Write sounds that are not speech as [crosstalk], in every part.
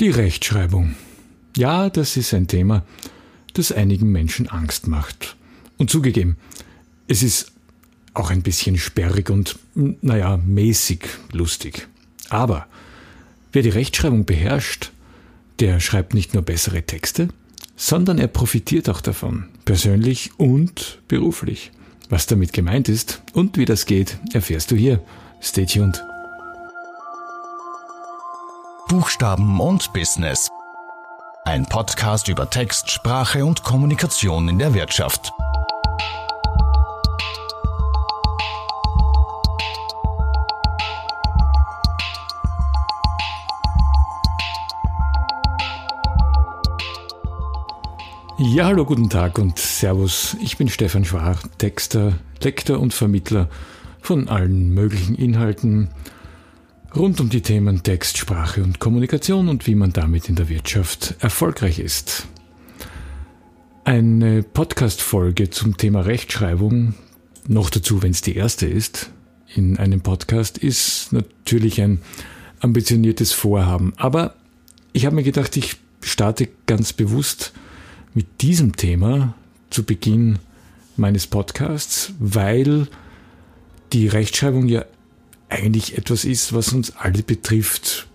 Die Rechtschreibung. Ja, das ist ein Thema, das einigen Menschen Angst macht. Und zugegeben, es ist auch ein bisschen sperrig und, naja, mäßig lustig. Aber wer die Rechtschreibung beherrscht, der schreibt nicht nur bessere Texte, sondern er profitiert auch davon, persönlich und beruflich. Was damit gemeint ist und wie das geht, erfährst du hier. Stay tuned. Buchstaben und Business. Ein Podcast über Text, Sprache und Kommunikation in der Wirtschaft. Ja, hallo, guten Tag und Servus. Ich bin Stefan Schwar, Texter, Lektor und Vermittler von allen möglichen Inhalten rund um die Themen Text, Sprache und Kommunikation und wie man damit in der Wirtschaft erfolgreich ist. Eine Podcast-Folge zum Thema Rechtschreibung, noch dazu, wenn es die erste ist, in einem Podcast, ist natürlich ein ambitioniertes Vorhaben. Aber ich habe mir gedacht, ich starte ganz bewusst mit diesem Thema zu Beginn meines Podcasts, weil die Rechtschreibung ja eigentlich etwas ist, was uns alle betrifft.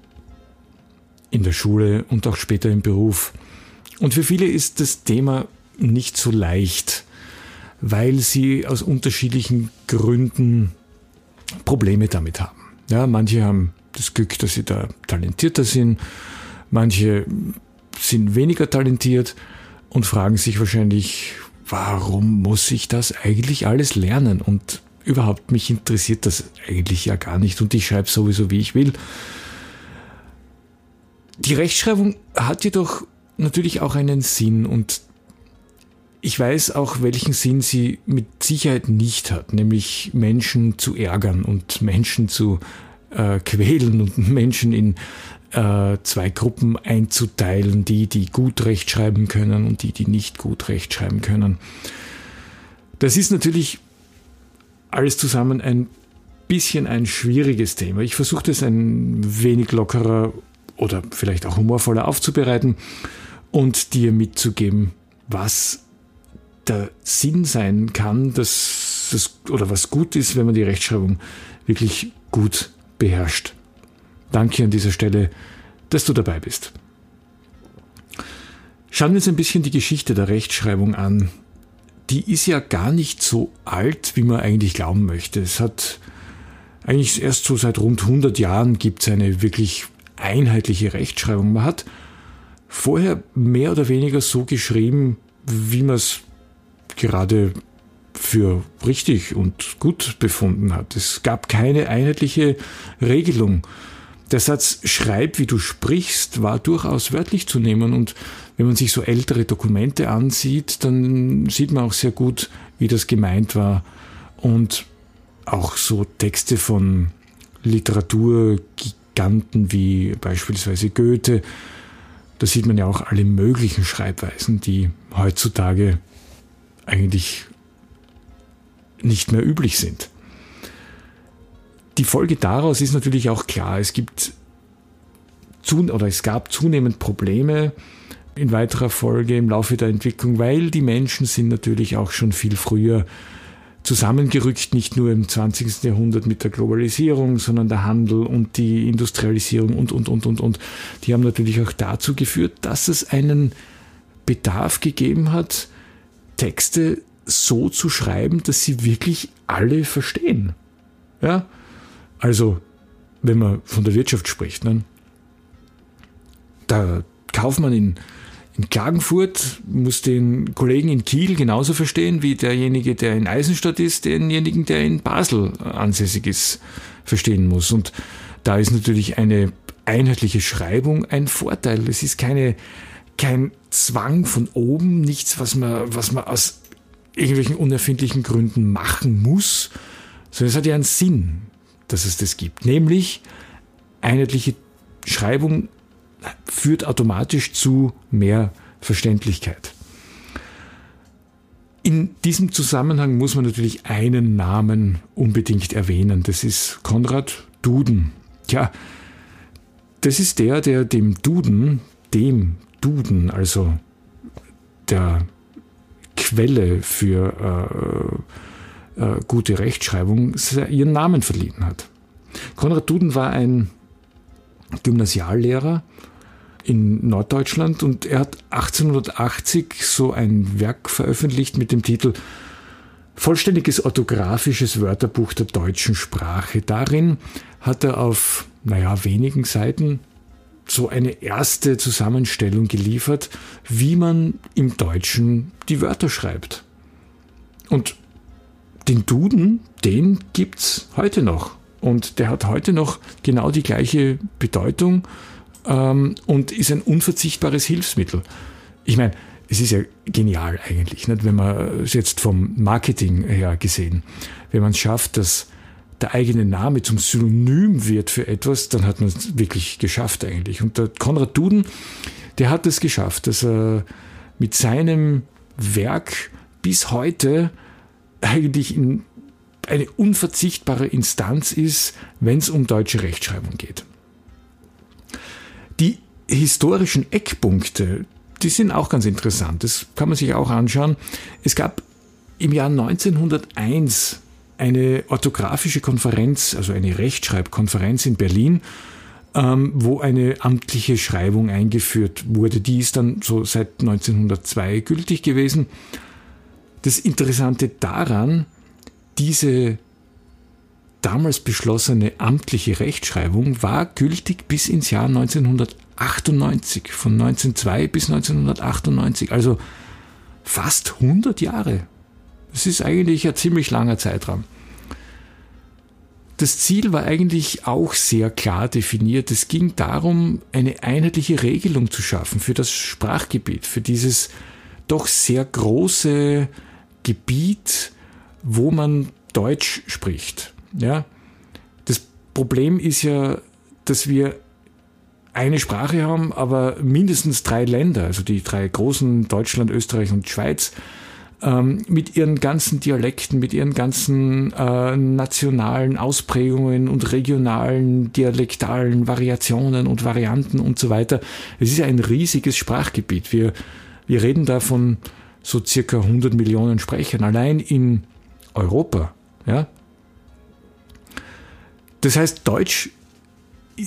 In der Schule und auch später im Beruf. Und für viele ist das Thema nicht so leicht, weil sie aus unterschiedlichen Gründen Probleme damit haben. Ja, manche haben das Glück, dass sie da talentierter sind, manche sind weniger talentiert und fragen sich wahrscheinlich, warum muss ich das eigentlich alles lernen? Und überhaupt, mich interessiert das eigentlich ja gar nicht und ich schreibe sowieso, wie ich will. Die Rechtschreibung hat jedoch natürlich auch einen Sinn und ich weiß auch, welchen Sinn sie mit Sicherheit nicht hat, nämlich Menschen zu ärgern und Menschen zu äh, quälen und [laughs] Menschen in äh, zwei Gruppen einzuteilen, die, die gut rechtschreiben können und die, die nicht gut rechtschreiben können. Das ist natürlich alles zusammen ein bisschen ein schwieriges Thema. Ich versuche das ein wenig lockerer oder vielleicht auch humorvoller aufzubereiten und dir mitzugeben, was der Sinn sein kann, dass das, oder was gut ist, wenn man die Rechtschreibung wirklich gut beherrscht. Danke an dieser Stelle, dass du dabei bist. Schauen wir uns ein bisschen die Geschichte der Rechtschreibung an die ist ja gar nicht so alt, wie man eigentlich glauben möchte. Es hat eigentlich erst so seit rund 100 Jahren gibt es eine wirklich einheitliche Rechtschreibung. Man hat vorher mehr oder weniger so geschrieben, wie man es gerade für richtig und gut befunden hat. Es gab keine einheitliche Regelung. Der Satz Schreib, wie du sprichst, war durchaus wörtlich zu nehmen und wenn man sich so ältere Dokumente ansieht, dann sieht man auch sehr gut, wie das gemeint war. Und auch so Texte von Literaturgiganten wie beispielsweise Goethe, da sieht man ja auch alle möglichen Schreibweisen, die heutzutage eigentlich nicht mehr üblich sind. Die Folge daraus ist natürlich auch klar, es gibt oder es gab zunehmend Probleme in weiterer Folge im Laufe der Entwicklung, weil die Menschen sind natürlich auch schon viel früher zusammengerückt, nicht nur im 20. Jahrhundert mit der Globalisierung, sondern der Handel und die Industrialisierung und, und, und, und, und. Die haben natürlich auch dazu geführt, dass es einen Bedarf gegeben hat, Texte so zu schreiben, dass sie wirklich alle verstehen. Ja? Also, wenn man von der Wirtschaft spricht, ne? der Kaufmann in in Klagenfurt muss den Kollegen in Kiel genauso verstehen wie derjenige, der in Eisenstadt ist, denjenigen, der in Basel ansässig ist, verstehen muss. Und da ist natürlich eine einheitliche Schreibung ein Vorteil. Es ist keine, kein Zwang von oben, nichts, was man, was man aus irgendwelchen unerfindlichen Gründen machen muss, sondern es hat ja einen Sinn, dass es das gibt. Nämlich einheitliche Schreibung führt automatisch zu mehr Verständlichkeit. In diesem Zusammenhang muss man natürlich einen Namen unbedingt erwähnen. Das ist Konrad Duden. Tja, das ist der, der dem Duden, dem Duden, also der Quelle für äh, äh, gute Rechtschreibung, ihren Namen verliehen hat. Konrad Duden war ein Gymnasiallehrer in Norddeutschland und er hat 1880 so ein Werk veröffentlicht mit dem Titel Vollständiges orthografisches Wörterbuch der deutschen Sprache. Darin hat er auf, naja, wenigen Seiten so eine erste Zusammenstellung geliefert, wie man im Deutschen die Wörter schreibt. Und den Duden, den gibt's heute noch. Und der hat heute noch genau die gleiche Bedeutung ähm, und ist ein unverzichtbares Hilfsmittel. Ich meine, es ist ja genial eigentlich, nicht? wenn man es jetzt vom Marketing her gesehen, wenn man es schafft, dass der eigene Name zum Synonym wird für etwas, dann hat man es wirklich geschafft eigentlich. Und der Konrad Duden, der hat es geschafft, dass er mit seinem Werk bis heute eigentlich in eine unverzichtbare Instanz ist, wenn es um deutsche Rechtschreibung geht. Die historischen Eckpunkte, die sind auch ganz interessant. Das kann man sich auch anschauen. Es gab im Jahr 1901 eine orthografische Konferenz, also eine Rechtschreibkonferenz in Berlin, ähm, wo eine amtliche Schreibung eingeführt wurde. Die ist dann so seit 1902 gültig gewesen. Das Interessante daran, diese damals beschlossene amtliche Rechtschreibung war gültig bis ins Jahr 1998, von 1902 bis 1998, also fast 100 Jahre. Das ist eigentlich ein ziemlich langer Zeitraum. Das Ziel war eigentlich auch sehr klar definiert. Es ging darum, eine einheitliche Regelung zu schaffen für das Sprachgebiet, für dieses doch sehr große Gebiet, wo man Deutsch spricht. Ja? Das Problem ist ja, dass wir eine Sprache haben, aber mindestens drei Länder, also die drei großen Deutschland, Österreich und Schweiz, ähm, mit ihren ganzen Dialekten, mit ihren ganzen äh, nationalen Ausprägungen und regionalen, dialektalen Variationen und Varianten und so weiter. Es ist ein riesiges Sprachgebiet. Wir, wir reden da von so circa 100 Millionen Sprechern, allein in Europa. Ja? Das heißt, Deutsch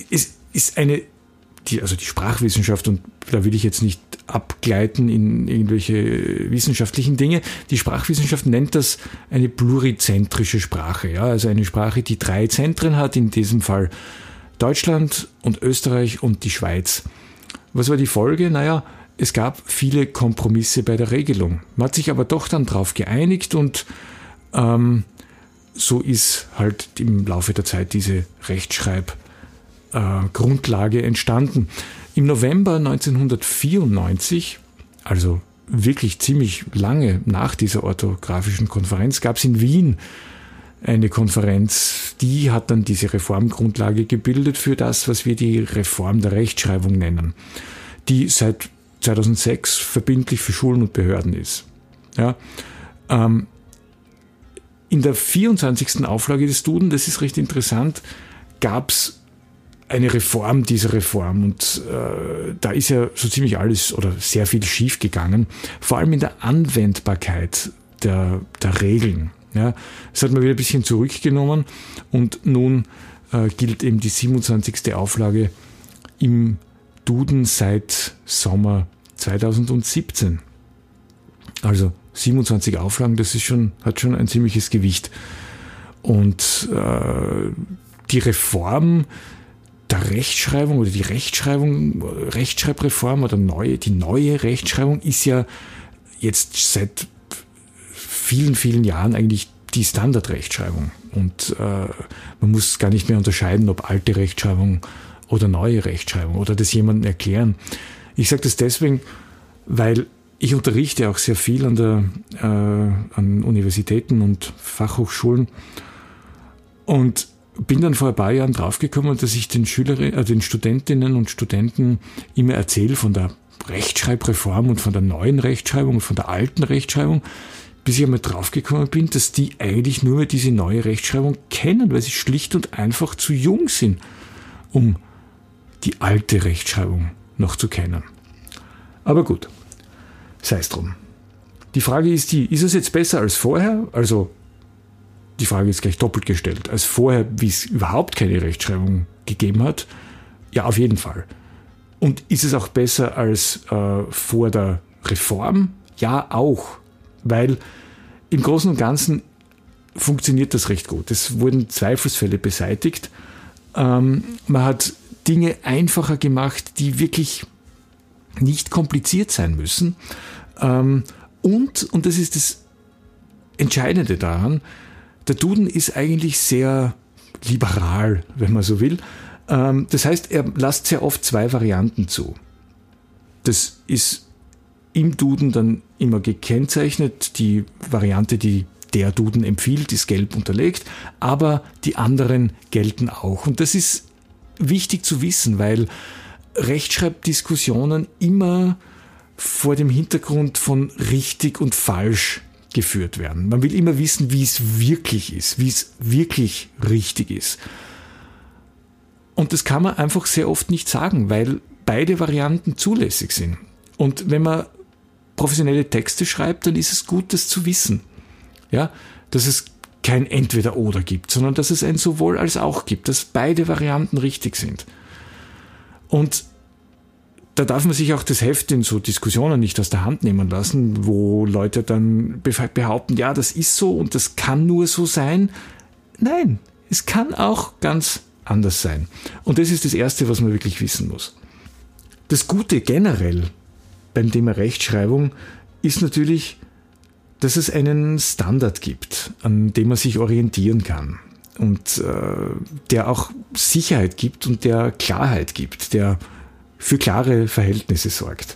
ist, ist eine, die, also die Sprachwissenschaft, und da will ich jetzt nicht abgleiten in irgendwelche wissenschaftlichen Dinge. Die Sprachwissenschaft nennt das eine plurizentrische Sprache, ja, also eine Sprache, die drei Zentren hat, in diesem Fall Deutschland und Österreich und die Schweiz. Was war die Folge? Naja, es gab viele Kompromisse bei der Regelung. Man hat sich aber doch dann darauf geeinigt und ähm, so ist halt im Laufe der Zeit diese Rechtschreibgrundlage äh, entstanden. Im November 1994, also wirklich ziemlich lange nach dieser orthografischen Konferenz, gab es in Wien eine Konferenz, die hat dann diese Reformgrundlage gebildet für das, was wir die Reform der Rechtschreibung nennen, die seit 2006 verbindlich für Schulen und Behörden ist. Ja, ähm, in der 24. Auflage des Duden, das ist recht interessant, gab es eine Reform dieser Reform und äh, da ist ja so ziemlich alles oder sehr viel schief gegangen, vor allem in der Anwendbarkeit der, der Regeln. Ja, das hat man wieder ein bisschen zurückgenommen und nun äh, gilt eben die 27. Auflage im Duden seit Sommer 2017. Also 27 Auflagen, das ist schon, hat schon ein ziemliches Gewicht. Und äh, die Reform der Rechtschreibung oder die Rechtschreibung, Rechtschreibreform oder neue, die neue Rechtschreibung ist ja jetzt seit vielen, vielen Jahren eigentlich die Standardrechtschreibung. Und äh, man muss gar nicht mehr unterscheiden, ob alte Rechtschreibung oder neue Rechtschreibung oder das jemandem erklären. Ich sage das deswegen, weil ich unterrichte auch sehr viel an, der, äh, an Universitäten und Fachhochschulen und bin dann vor ein paar Jahren draufgekommen, dass ich den Schülerinnen, äh, den Studentinnen und Studenten immer erzähle von der Rechtschreibreform und von der neuen Rechtschreibung und von der alten Rechtschreibung, bis ich einmal draufgekommen bin, dass die eigentlich nur diese neue Rechtschreibung kennen, weil sie schlicht und einfach zu jung sind, um die alte Rechtschreibung noch zu kennen. Aber gut, sei es drum. Die Frage ist die, ist es jetzt besser als vorher? Also die Frage ist gleich doppelt gestellt. Als vorher, wie es überhaupt keine Rechtschreibung gegeben hat? Ja, auf jeden Fall. Und ist es auch besser als äh, vor der Reform? Ja, auch. Weil im Großen und Ganzen funktioniert das recht gut. Es wurden Zweifelsfälle beseitigt. Ähm, man hat Dinge einfacher gemacht, die wirklich nicht kompliziert sein müssen. Ähm, und, und das ist das Entscheidende daran, der Duden ist eigentlich sehr liberal, wenn man so will. Ähm, das heißt, er lässt sehr oft zwei Varianten zu. Das ist im Duden dann immer gekennzeichnet. Die Variante, die der Duden empfiehlt, ist gelb unterlegt, aber die anderen gelten auch. Und das ist wichtig zu wissen, weil Rechtschreibdiskussionen immer vor dem Hintergrund von richtig und falsch geführt werden. Man will immer wissen, wie es wirklich ist, wie es wirklich richtig ist. Und das kann man einfach sehr oft nicht sagen, weil beide Varianten zulässig sind. Und wenn man professionelle Texte schreibt, dann ist es gut, das zu wissen. Ja, dass es kein Entweder-Oder gibt, sondern dass es ein sowohl als auch gibt, dass beide Varianten richtig sind. Und da darf man sich auch das Heft in so Diskussionen nicht aus der Hand nehmen lassen, wo Leute dann behaupten, ja, das ist so und das kann nur so sein. Nein, es kann auch ganz anders sein. Und das ist das Erste, was man wirklich wissen muss. Das Gute generell beim Thema Rechtschreibung ist natürlich, dass es einen Standard gibt, an dem man sich orientieren kann und äh, der auch Sicherheit gibt und der Klarheit gibt, der für klare Verhältnisse sorgt.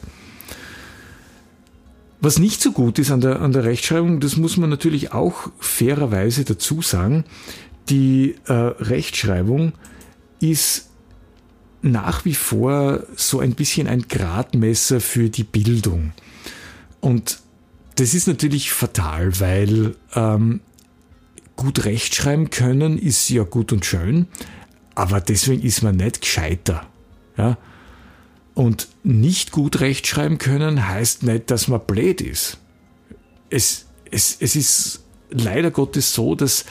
Was nicht so gut ist an der, an der Rechtschreibung, das muss man natürlich auch fairerweise dazu sagen, die äh, Rechtschreibung ist nach wie vor so ein bisschen ein Gradmesser für die Bildung. Und das ist natürlich fatal, weil ähm, gut rechtschreiben können ist ja gut und schön, aber deswegen ist man nicht gescheiter. Ja? Und nicht gut rechtschreiben können heißt nicht, dass man blöd ist. Es, es, es ist leider Gottes so, dass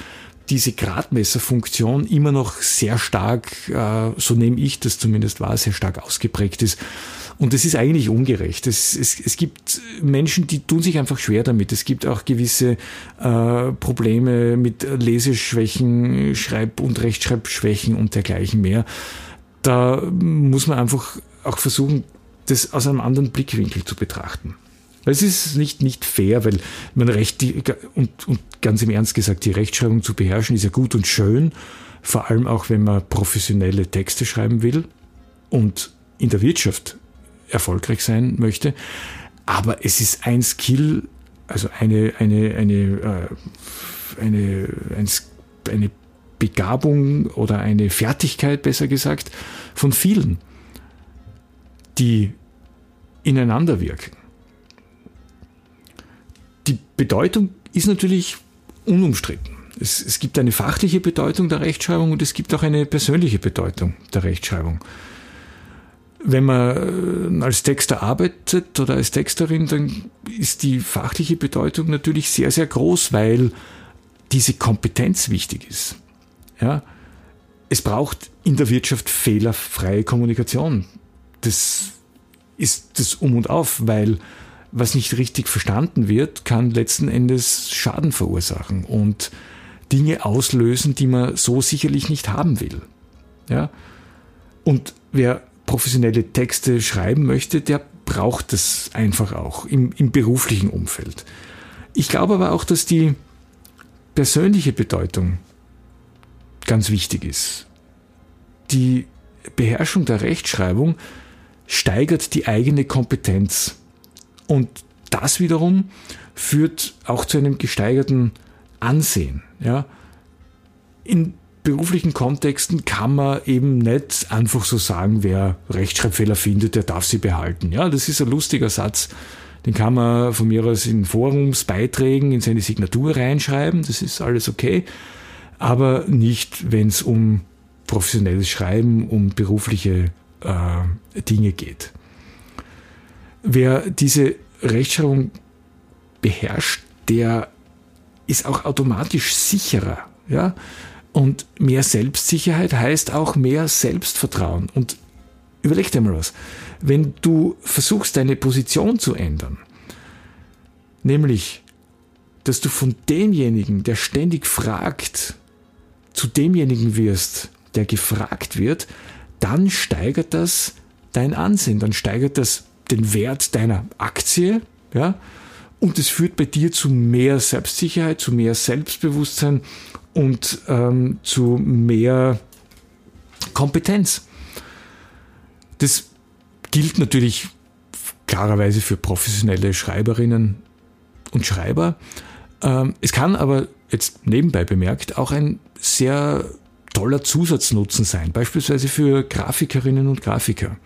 diese Gradmesserfunktion immer noch sehr stark, äh, so nehme ich das zumindest wahr, sehr stark ausgeprägt ist. Und das ist eigentlich ungerecht. Es, es, es gibt Menschen, die tun sich einfach schwer damit. Es gibt auch gewisse äh, Probleme mit Leseschwächen, Schreib- und Rechtschreibschwächen und dergleichen mehr. Da muss man einfach auch versuchen, das aus einem anderen Blickwinkel zu betrachten. Es ist nicht, nicht fair, weil man Recht, und, und ganz im Ernst gesagt, die Rechtschreibung zu beherrschen ist ja gut und schön, vor allem auch wenn man professionelle Texte schreiben will und in der Wirtschaft erfolgreich sein möchte. Aber es ist ein Skill, also eine, eine, eine, äh, eine, eine Begabung oder eine Fertigkeit, besser gesagt, von vielen die ineinander wirken. Die Bedeutung ist natürlich unumstritten. Es, es, gibt eine fachliche Bedeutung der Rechtschreibung und es gibt auch eine persönliche Bedeutung der Rechtschreibung. Wenn man äh, als Texter arbeitet oder als Texterin, dann ist die fachliche Bedeutung natürlich sehr, sehr groß, weil diese Kompetenz wichtig ist. Ja? Es braucht in der Wirtschaft fehlerfreie Kommunikation das ist das Um und Auf, weil was nicht richtig verstanden wird, kann letzten Endes Schaden verursachen und Dinge auslösen, die man so sicherlich nicht haben will. Ja? Und wer professionelle Texte schreiben möchte, der braucht das einfach auch im, im beruflichen Umfeld. Ich glaube aber auch, dass die persönliche Bedeutung ganz wichtig ist. Die Beherrschung der Rechtschreibung steigert die eigene Kompetenz. Und das wiederum führt auch zu einem gesteigerten Ansehen. Ja. In beruflichen Kontexten kann man eben nicht einfach so sagen, wer Rechtschreibfehler findet, der darf sie behalten. Ja, das ist ein lustiger Satz. Den kann man von mir aus in Forumsbeiträgen in seine Signatur reinschreiben. Das ist alles okay. Aber nicht, wenn es um professionelles Schreiben, um berufliche äh, Dinge geht. Wer diese Rechtschreibung beherrscht, der ist auch automatisch sicherer. Ja? Und mehr Selbstsicherheit heißt auch mehr Selbstvertrauen. Und überleg dir mal was. Wenn du versuchst, deine Position zu ändern, nämlich, dass du von demjenigen, der ständig fragt, zu demjenigen wirst, der gefragt wird, dann steigert das dein Ansehen, dann steigert das den Wert deiner Aktie, ja, und es führt bei dir zu mehr Selbstsicherheit, zu mehr Selbstbewusstsein und ähm, zu mehr Kompetenz. Das gilt natürlich klarerweise für professionelle Schreiberinnen und Schreiber. Ähm, es kann aber jetzt nebenbei bemerkt auch ein sehr toller Zusatznutzen sein, beispielsweise für Grafikerinnen und Grafiker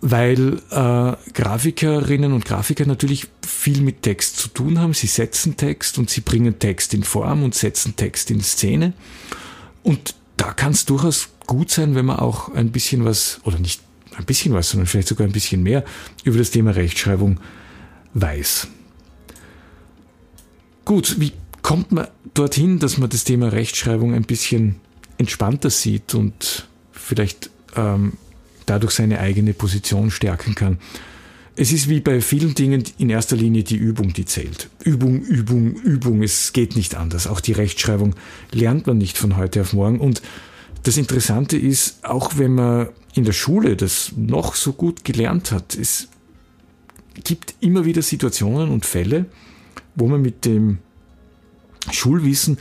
weil äh, Grafikerinnen und Grafiker natürlich viel mit Text zu tun haben. Sie setzen Text und sie bringen Text in Form und setzen Text in Szene. Und da kann es durchaus gut sein, wenn man auch ein bisschen was, oder nicht ein bisschen was, sondern vielleicht sogar ein bisschen mehr über das Thema Rechtschreibung weiß. Gut, wie kommt man dorthin, dass man das Thema Rechtschreibung ein bisschen entspannter sieht und vielleicht ähm, dadurch seine eigene Position stärken kann. Es ist wie bei vielen Dingen in erster Linie die Übung, die zählt. Übung, Übung, Übung. Es geht nicht anders. Auch die Rechtschreibung lernt man nicht von heute auf morgen. Und das Interessante ist, auch wenn man in der Schule das noch so gut gelernt hat, es gibt immer wieder Situationen und Fälle, wo man mit dem Schulwissen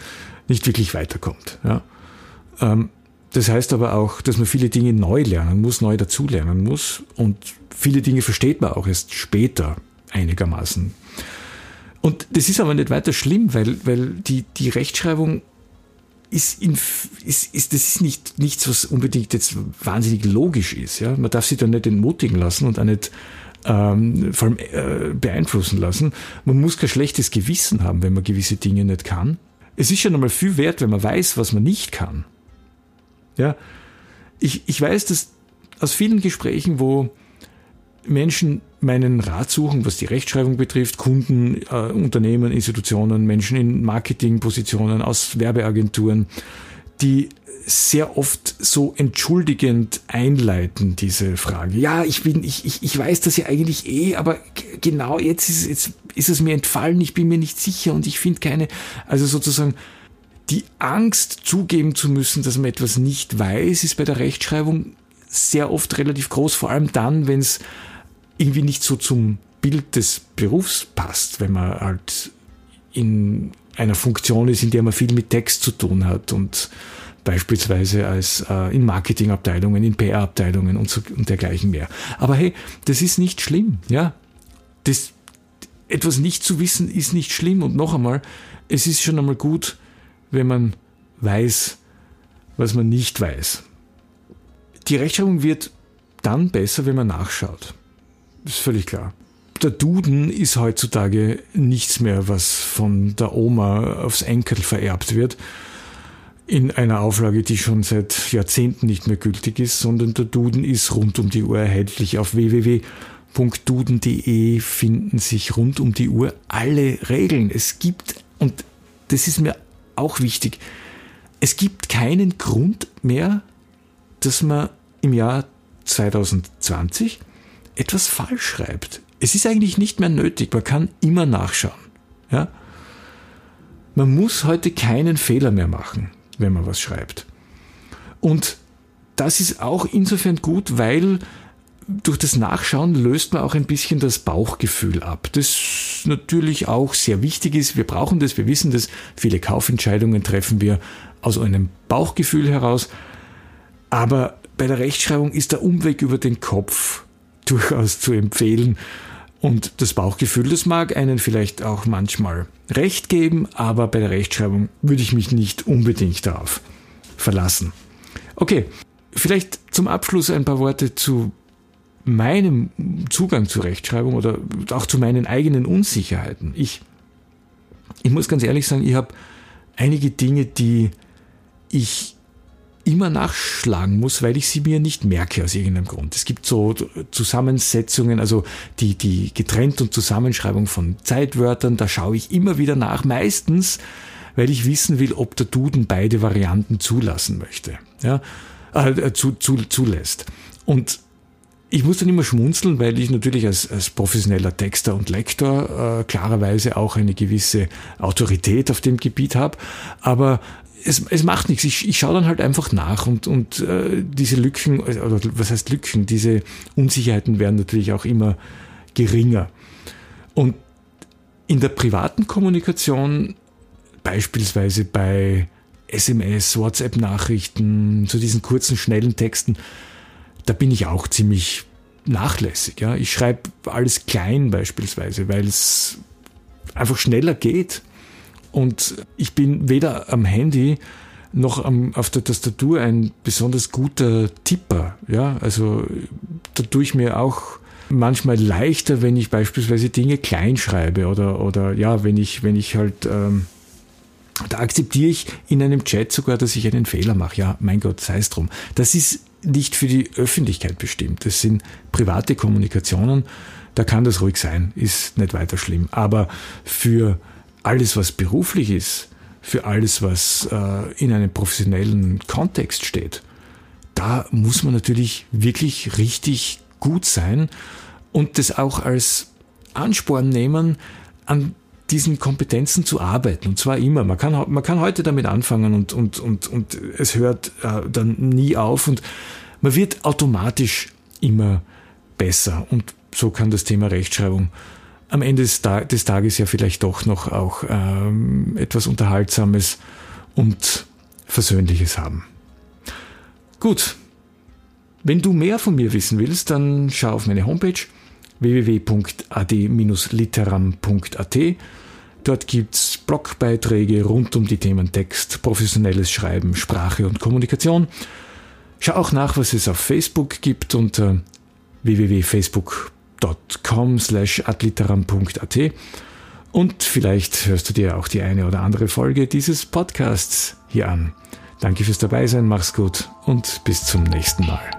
nicht wirklich weiterkommt. Ja. Ähm, das heißt aber auch, dass man viele Dinge neu lernen muss, neu dazulernen muss und viele Dinge versteht man auch erst später einigermaßen. Und das ist aber nicht weiter schlimm, weil, weil die, die Rechtschreibung ist, in, ist, ist, das ist nicht, nichts, was unbedingt jetzt wahnsinnig logisch ist. Ja? Man darf sich da nicht entmutigen lassen und auch nicht ähm, vor allem äh, beeinflussen lassen. Man muss kein schlechtes Gewissen haben, wenn man gewisse Dinge nicht kann. Es ist schon einmal viel wert, wenn man weiß, was man nicht kann. Ja, ich, ich weiß das aus vielen Gesprächen, wo Menschen meinen Rat suchen, was die Rechtschreibung betrifft, Kunden, äh, Unternehmen, Institutionen, Menschen in Marketingpositionen, aus Werbeagenturen, die sehr oft so entschuldigend einleiten, diese Frage. Ja, ich bin, ich, ich, ich weiß das ja eigentlich eh, aber genau jetzt ist, jetzt ist es mir entfallen, ich bin mir nicht sicher und ich finde keine, also sozusagen die Angst zugeben zu müssen, dass man etwas nicht weiß, ist bei der Rechtschreibung sehr oft relativ groß, vor allem dann, wenn es irgendwie nicht so zum Bild des Berufs passt, wenn man halt in einer Funktion ist, in der man viel mit Text zu tun hat und beispielsweise als äh, in Marketingabteilungen, in PR-Abteilungen und, so, und dergleichen mehr. Aber hey, das ist nicht schlimm, ja. Das, etwas nicht zu wissen ist nicht schlimm und noch einmal, es ist schon einmal gut, wenn man weiß, was man nicht weiß. Die Rechtschreibung wird dann besser, wenn man nachschaut. Das ist völlig klar. Der Duden ist heutzutage nichts mehr, was von der Oma aufs Enkel vererbt wird, in einer Auflage, die schon seit Jahrzehnten nicht mehr gültig ist, sondern der Duden ist rund um die Uhr erhältlich. Auf www.duden.de finden sich rund um die Uhr alle Regeln. Es gibt, und das ist mir auch wichtig. Es gibt keinen Grund mehr, dass man im Jahr 2020 etwas falsch schreibt. Es ist eigentlich nicht mehr nötig. Man kann immer nachschauen. Ja? Man muss heute keinen Fehler mehr machen, wenn man was schreibt. Und das ist auch insofern gut, weil durch das Nachschauen löst man auch ein bisschen das Bauchgefühl ab. Das natürlich auch sehr wichtig ist. Wir brauchen das, wir wissen das. Viele Kaufentscheidungen treffen wir aus einem Bauchgefühl heraus. Aber bei der Rechtschreibung ist der Umweg über den Kopf [laughs] durchaus zu empfehlen. Und das Bauchgefühl, das mag einen vielleicht auch manchmal recht geben, aber bei der Rechtschreibung würde ich mich nicht unbedingt darauf verlassen. Okay, vielleicht zum Abschluss ein paar Worte zu meinem Zugang zur Rechtschreibung oder auch zu meinen eigenen Unsicherheiten. Ich, ich muss ganz ehrlich sagen, ich habe einige Dinge, die ich immer nachschlagen muss, weil ich sie mir nicht merke aus irgendeinem Grund. Es gibt so Zusammensetzungen, also die, die Getrennt- und Zusammenschreibung von Zeitwörtern, da schaue ich immer wieder nach, meistens, weil ich wissen will, ob der Duden beide Varianten zulassen möchte, ja, äh, zu, zu, zulässt. Und ich muss dann immer schmunzeln, weil ich natürlich als, als professioneller Texter und Lektor äh, klarerweise auch eine gewisse Autorität auf dem Gebiet habe. Aber es, es macht nichts. Ich, ich schaue dann halt einfach nach und, und äh, diese Lücken, oder was heißt Lücken, diese Unsicherheiten werden natürlich auch immer geringer. Und in der privaten Kommunikation, beispielsweise bei SMS, WhatsApp-Nachrichten, zu diesen kurzen, schnellen Texten, da bin ich auch ziemlich nachlässig. Ja. Ich schreibe alles klein beispielsweise, weil es einfach schneller geht. Und ich bin weder am Handy noch am, auf der Tastatur ein besonders guter Tipper. Ja, also da tue ich mir auch manchmal leichter, wenn ich beispielsweise Dinge klein schreibe oder, oder ja, wenn ich, wenn ich halt, ähm, da akzeptiere ich in einem Chat sogar, dass ich einen Fehler mache. Ja, mein Gott, sei es drum. Das ist nicht für die Öffentlichkeit bestimmt. Das sind private Kommunikationen. Da kann das ruhig sein, ist nicht weiter schlimm. Aber für alles, was beruflich ist, für alles, was äh, in einem professionellen Kontext steht, da muss man natürlich wirklich richtig gut sein und das auch als Ansporn nehmen, an diesen Kompetenzen zu arbeiten. Und zwar immer. Man kann, man kann heute damit anfangen und, und, und, und es hört äh, dann nie auf und man wird automatisch immer besser. Und so kann das Thema Rechtschreibung am Ende des, des Tages ja vielleicht doch noch auch ähm, etwas Unterhaltsames und Versöhnliches haben. Gut, wenn du mehr von mir wissen willst, dann schau auf meine Homepage www.ad-literam.at. Dort gibt's Blogbeiträge rund um die Themen Text, professionelles Schreiben, Sprache und Kommunikation. Schau auch nach, was es auf Facebook gibt unter www.facebook.com slash adliteram.at und vielleicht hörst du dir auch die eine oder andere Folge dieses Podcasts hier an. Danke fürs Dabeisein, mach's gut und bis zum nächsten Mal.